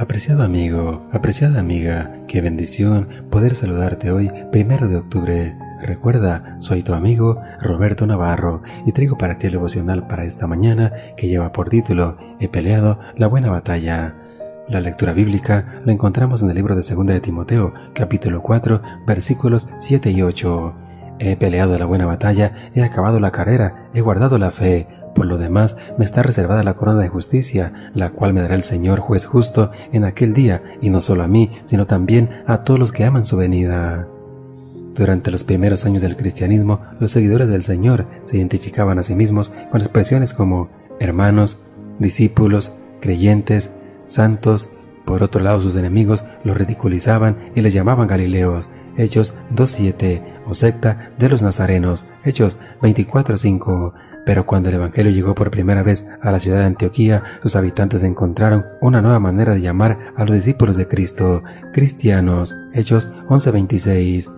Apreciado amigo, apreciada amiga, qué bendición poder saludarte hoy, primero de octubre. Recuerda, soy tu amigo Roberto Navarro y traigo para ti el devocional para esta mañana que lleva por título He peleado la buena batalla. La lectura bíblica la encontramos en el libro de 2 de Timoteo, capítulo 4, versículos 7 y 8. He peleado la buena batalla, he acabado la carrera, he guardado la fe. Por lo demás, me está reservada la corona de justicia, la cual me dará el Señor juez justo en aquel día, y no solo a mí, sino también a todos los que aman su venida. Durante los primeros años del cristianismo, los seguidores del Señor se identificaban a sí mismos con expresiones como hermanos, discípulos, creyentes, santos. Por otro lado, sus enemigos los ridiculizaban y les llamaban Galileos. Hechos 2.7 o secta de los Nazarenos. Hechos 24.5. Pero cuando el Evangelio llegó por primera vez a la ciudad de Antioquía, sus habitantes encontraron una nueva manera de llamar a los discípulos de Cristo, cristianos. Hechos 11:26.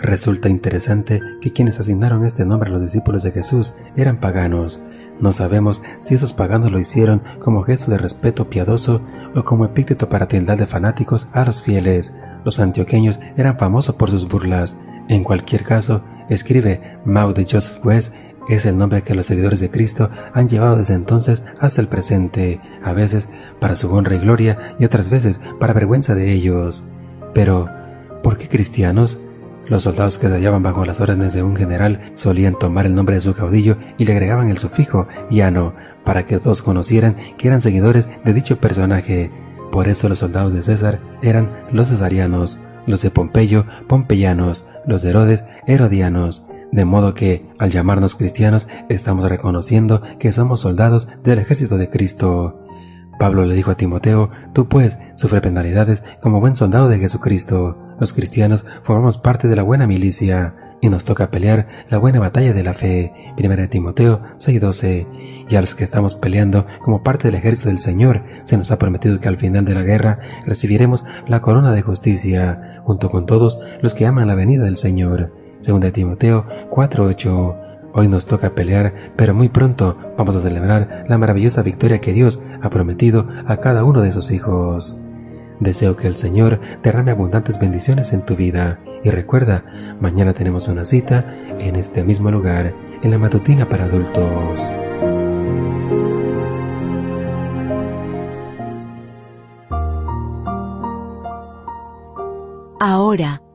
Resulta interesante que quienes asignaron este nombre a los discípulos de Jesús eran paganos. No sabemos si esos paganos lo hicieron como gesto de respeto piadoso o como epíteto para tildar de fanáticos a los fieles. Los antioqueños eran famosos por sus burlas. En cualquier caso, escribe Mau de Joseph West, es el nombre que los seguidores de Cristo han llevado desde entonces hasta el presente, a veces para su honra y gloria y otras veces para vergüenza de ellos. Pero, ¿por qué cristianos? Los soldados que se hallaban bajo las órdenes de un general solían tomar el nombre de su caudillo y le agregaban el sufijo llano para que todos conocieran que eran seguidores de dicho personaje. Por eso los soldados de César eran los cesarianos, los de Pompeyo, pompeyanos, los de Herodes, herodianos. De modo que, al llamarnos cristianos, estamos reconociendo que somos soldados del ejército de Cristo. Pablo le dijo a Timoteo, tú pues sufre penalidades como buen soldado de Jesucristo. Los cristianos formamos parte de la buena milicia y nos toca pelear la buena batalla de la fe. 1 Timoteo 6:12. Y a los que estamos peleando como parte del ejército del Señor, se nos ha prometido que al final de la guerra recibiremos la corona de justicia, junto con todos los que aman la venida del Señor. 2 Timoteo 4:8. Hoy nos toca pelear, pero muy pronto vamos a celebrar la maravillosa victoria que Dios ha prometido a cada uno de sus hijos. Deseo que el Señor derrame abundantes bendiciones en tu vida y recuerda, mañana tenemos una cita en este mismo lugar, en la matutina para adultos. Ahora